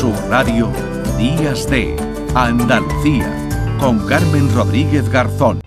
Sur Radio, Días de Andalucía, con Carmen Rodríguez Garzón.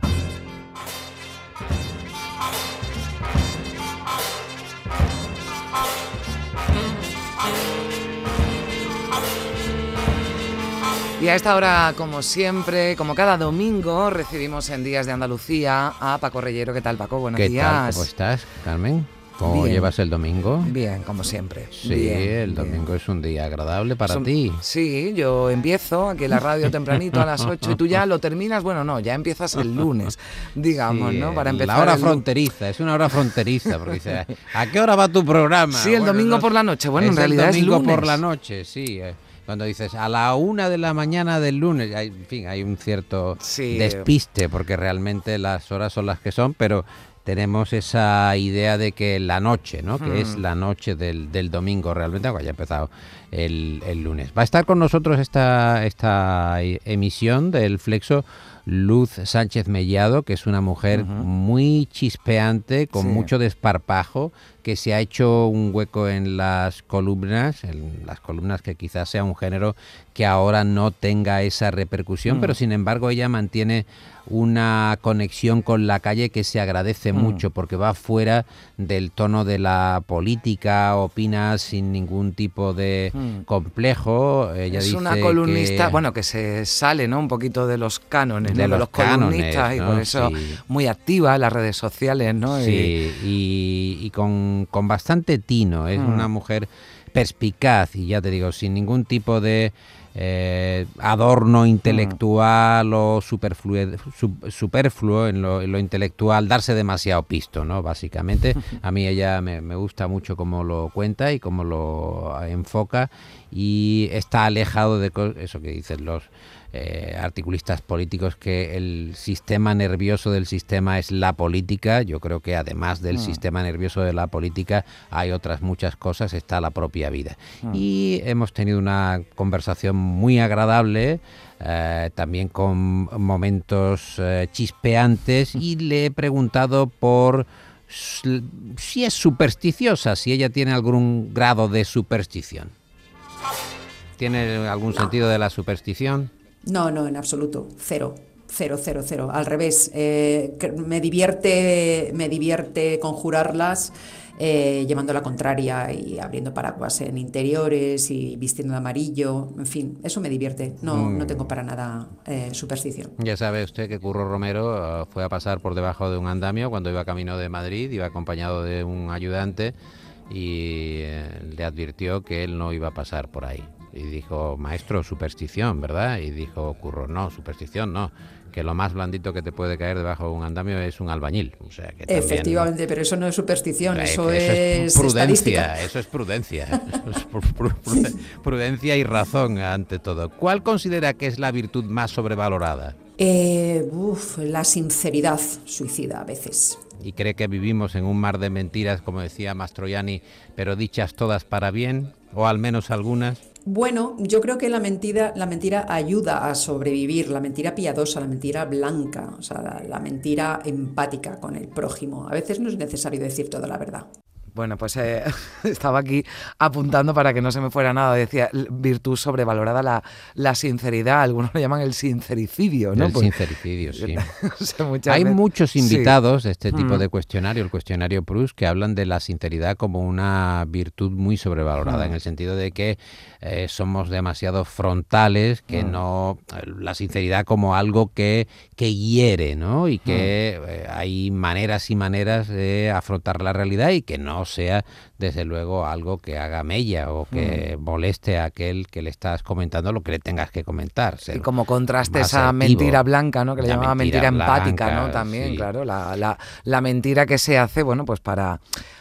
Y a esta hora, como siempre, como cada domingo, recibimos en Días de Andalucía a Paco Reyero. ¿Qué tal, Paco? Buenos ¿Qué días. tal? ¿Cómo estás, Carmen? ¿Cómo Bien. llevas el domingo? Bien, como siempre. Sí, Bien, el bien. domingo es un día agradable para ti. Sí, yo empiezo aquí en la radio tempranito a las 8 y tú ya lo terminas, bueno, no, ya empiezas el lunes, digamos, Sí, ¿no? Para el- empezar. La hora el fronteriza, es una hora fronteriza, porque dice, ¿a qué hora va tu programa? Sí, el domingo por la noche. Bueno, en el realidad es domingo por lunes. la noche, sí. eh, Cuando dices a la una de la mañana del lunes, hay- en fin, hay un cierto Sí. despiste, porque realmente las horas son las que son, pero tenemos esa idea de que la noche, ¿no? Que es Hmm. la noche del, del domingo realmente, aunque haya empezado el, el lunes. Va a estar con nosotros esta, esta e- emisión del Flexo Luz Sánchez Mellado, que es una mujer muy chispeante, con Sí. mucho desparpajo, que se ha hecho un hueco en las columnas, en las columnas que quizás sea un género que ahora no tenga esa repercusión, Mm. pero sin embargo ella mantiene una conexión con la calle que se agradece Mm. mucho porque va fuera del tono de la política, opina sin ningún tipo de Mm. complejo. Ella es dice una columnista, que- bueno, que se sale, ¿no? Un poquito de los cánones, De ¿no? los los columnistas y por eso Sí. muy activa en las redes sociales, ¿no? Y- Sí, y, y con, con bastante tino. Es Mm. una mujer perspicaz y ya te digo, sin ningún tipo de eh, adorno intelectual o superfluo en lo, en lo intelectual, darse demasiado pisto, ¿no? Básicamente, a mí ella me, me gusta mucho cómo lo cuenta y cómo lo enfoca y está alejado de eso que dicen los eh, articulistas políticos que el sistema nervioso del sistema es la política. Yo creo que además del Mm. sistema nervioso de la política hay otras muchas cosas, está la propia vida. Mm. Y hemos tenido una conversación muy agradable. eh, también con momentos eh, chispeantes y le he preguntado por si es supersticiosa, si ella tiene algún grado de superstición. ¿Tiene algún sentido de la superstición? No, no, en absoluto. Cero. Cero, cero, cero. Al revés. eh, me divierte, me divierte conjurarlas eh, llevando la contraria y abriendo paraguas en interiores y vistiendo de amarillo. En fin, eso me divierte. No, no tengo para nada eh, superstición. Ya sabe usted que Curro Romero eh, fue a pasar por debajo de un andamio cuando iba camino de Madrid, iba acompañado de un ayudante y eh, le advirtió que él no iba a pasar por ahí. Y dijo, maestro, superstición, ¿verdad? Y dijo Curro, no, superstición no, que lo más blandito que te puede caer debajo de un andamio es un albañil. O sea, que también- Efectivamente, pero eso no es superstición, eso, es, prudencia, eso es prudencia, eso es pru- pru- pru- prudencia y razón ante todo. ¿Cuál considera que es la virtud más sobrevalorada? Eh, uf, la sinceridad suicida a veces. y cree que vivimos en un mar de mentiras, como decía Mastroianni, pero dichas todas para bien, o al menos algunas. Bueno, yo creo que la mentira, la mentira ayuda a sobrevivir, la mentira piadosa, la mentira blanca, o sea, la, la mentira empática con el prójimo. A veces no es necesario decir toda la verdad. Bueno, pues eh, estaba aquí apuntando para que no se me fuera nada. Decía, virtud sobrevalorada la, la sinceridad. Algunos lo llaman el sincericidio, ¿no? El Pues- sincericidio, sí. o sea, muchas Hay veces- muchos Sí. invitados de este tipo Mm. de cuestionario, el cuestionario Proust, que hablan de la sinceridad como una virtud muy sobrevalorada, Mm. en el sentido de que eh, somos demasiado frontales, que Mm. no la sinceridad como algo que, que hiere, ¿no? Y que Mm. eh, hay maneras y maneras de afrontar la realidad y que no sea, desde luego, algo que haga mella o que Mm. moleste a aquel que le estás comentando lo que le tengas que comentar. Y como contraste esa mentira blanca, ¿no? Que le La llamaba mentira mentira, empática, ¿no? También, sí. claro. La, la- la mentira que se hace, bueno, pues para,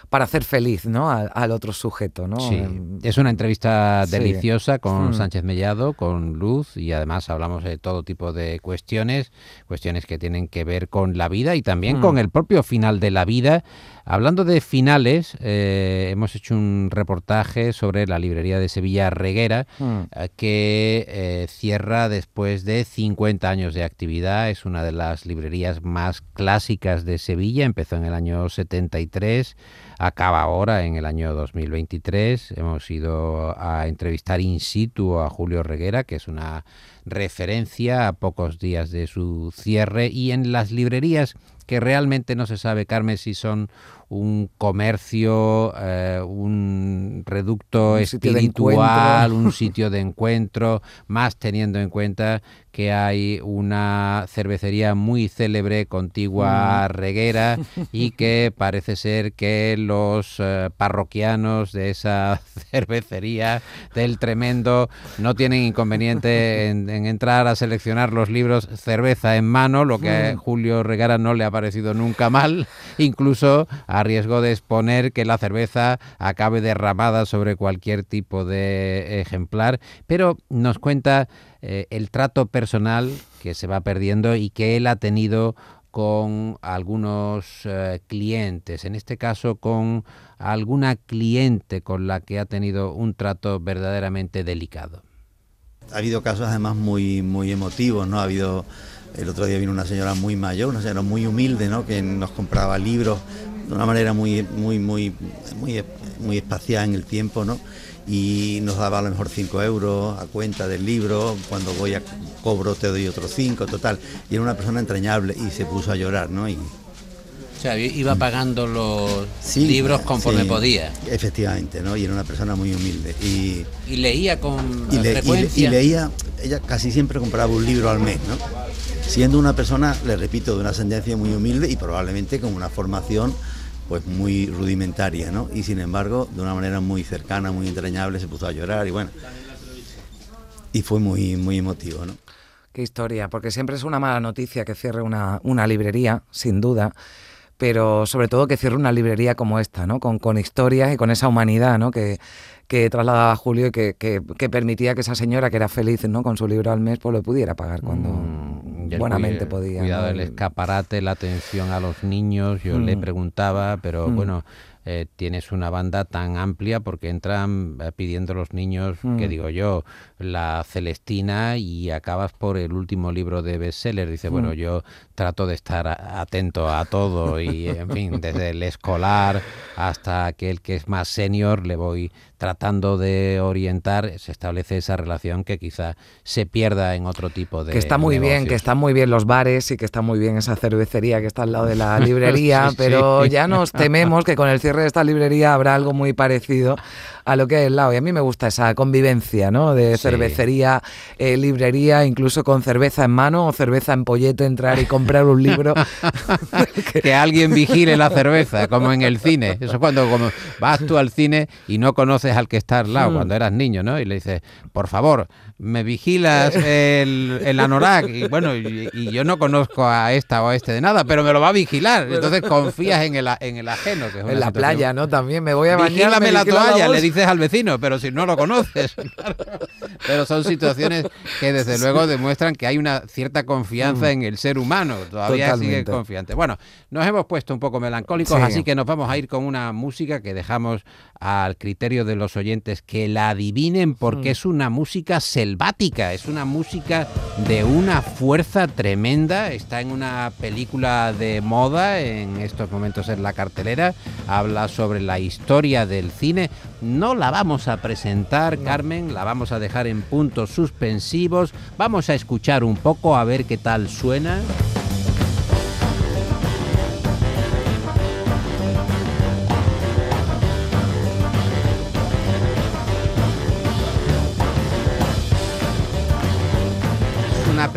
para hacer feliz, ¿no? Al, al otro sujeto, ¿no? Sí, Em, es una entrevista Sí. deliciosa con Mm. Sánchez Mellado, con Luz y además hablamos de todo tipo de cuestiones, cuestiones que tienen que ver con la vida y también Mm. con el propio final de la vida. Hablando de finales, eh, hemos hecho un reportaje sobre la librería de Sevilla Reguera mm. eh, que eh, cierra después de 50 años de actividad. Es una de las librerías más clásicas de Sevilla. Empezó en el año 73. Acaba ahora en el año 2023. Hemos ido a entrevistar in situ a Julio Reguera, que es una referencia a pocos días de su cierre y en las librerías que realmente no se sabe, Carmen, si son un comercio, eh, un reducto Un espiritual, un sitio de encuentro, más teniendo en cuenta que hay una cervecería muy célebre, contigua a Reguera, y que parece ser que los eh, parroquianos de esa cervecería del Tremendo no tienen inconveniente en, en entrar a seleccionar los libros cerveza en mano, lo que a Julio Regara no le ha parecido nunca mal, incluso a riesgo de exponer que la cerveza acabe derramada sobre cualquier tipo de ejemplar, pero nos cuenta eh, el trato personal que se va perdiendo y que él ha tenido con algunos eh, clientes, en este caso con alguna cliente con la que ha tenido un trato verdaderamente delicado. Ha habido casos además muy, muy emotivos, ¿no? Ha habido, el otro día vino una señora muy mayor, una señora muy humilde, ¿no? Que nos compraba libros de una manera muy, muy, muy, muy, muy espaciada en el tiempo, ¿no? Y nos daba a lo mejor 5 euros a cuenta del libro, cuando voy a cobro te doy otros 5, total. Y era una persona entrañable y se puso a llorar, ¿no? Y, O sea, iba pagando los Sí, libros conforme sí, podía. Efectivamente, ¿no? Y era una persona muy humilde. Y, Y leía con y, le- y le- frecuencia. y leía, ella casi siempre compraba un libro al mes, ¿no? Siendo una persona, le repito, de una ascendencia muy humilde y probablemente con una formación pues muy rudimentaria, ¿no? Y sin embargo, de una manera muy cercana, muy entrañable, se puso a llorar y bueno. Y fue muy, muy emotivo, ¿no? Qué historia, porque siempre es una mala noticia que cierre una, una librería, sin duda, pero sobre todo que cierre una librería como esta, ¿no? Con, con historias y con esa humanidad, ¿no? Que, que trasladaba Julio y que, que- que permitía que esa señora que era feliz, ¿no? Con su libro al mes, pues lo pudiera pagar cuando Mm, buenamente podía. Cuidado ¿no? El- escaparate, la atención a los niños. Yo le Mm. preguntaba, pero Mm. bueno, eh, tienes una banda tan amplia porque entran eh, pidiendo los niños, que Mm. digo yo, la Celestina y acabas por el último libro de bestseller. Dice, bueno, Mm. yo trato de estar atento a todo y, en fin, desde el escolar hasta aquel que es más senior, le voy tratando de orientar. Se establece esa relación que quizá se pierda en otro tipo de que está muy bien, que están muy bien los bares y que está muy bien esa cervecería que está al lado de la librería, Sí, sí. pero ya nos tememos que con el cierre de esta librería habrá algo muy parecido a lo que hay al lado. Y a mí me gusta esa convivencia, ¿no? De cervecería, eh, librería, incluso con cerveza en mano o cerveza en pollete, entrar y comprar un libro. que alguien vigile la cerveza, como en el cine. Eso es cuando como vas tú al cine y no conoces al que está al lado, Mm. cuando eras niño, ¿no? Y le dices, por favor, me vigilas el, el anorak. Y bueno, y, y yo no conozco a esta o a este de nada, pero me lo va a vigilar. Entonces confías en el, en el ajeno. Que es en la playa, ¿no? También me voy a bañar. Vigílame me la toalla, le dices al vecino, pero si no lo conoces. claro. Pero son situaciones que desde luego demuestran que hay una cierta confianza en el ser humano. Todavía sigue confiante. Bueno, nos hemos puesto un poco melancólicos, Sí. así que nos vamos a ir con una música que dejamos al criterio de los oyentes que la adivinen porque es una música selvática, es una música de una fuerza tremenda. Está en una película de moda, en estos momentos en la cartelera, habla sobre la historia del cine. No la vamos a presentar, Carmen, la vamos a dejar en puntos suspensivos. Vamos a escuchar un poco a ver qué tal suena.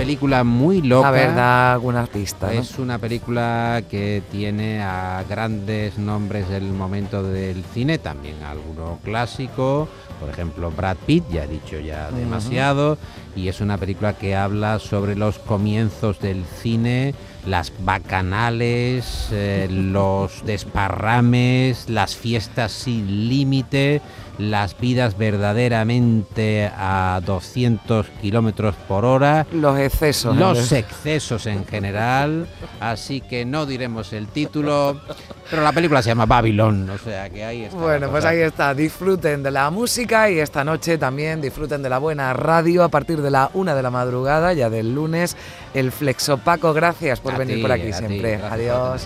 Película muy loca. Verdad, algunas pistas. ¿no? Es una película que tiene a grandes nombres del momento del cine, también alguno clásico, por ejemplo Brad Pitt, ya he dicho ya demasiado, y es una película que habla sobre los comienzos del cine, las bacanales, eh, los desparrames, las fiestas sin límite, las vidas verdaderamente a 200 kilómetros por hora, Los excesos. los excesos en general, así que no diremos el título, pero la película se llama Babylon, o sea que ahí está. Bueno, pues ahí está. Disfruten de la música y esta noche también disfruten de la buena radio a partir de la una de la madrugada, ya del lunes. El Flexopaco, gracias por A venir por aquí siempre. Adiós.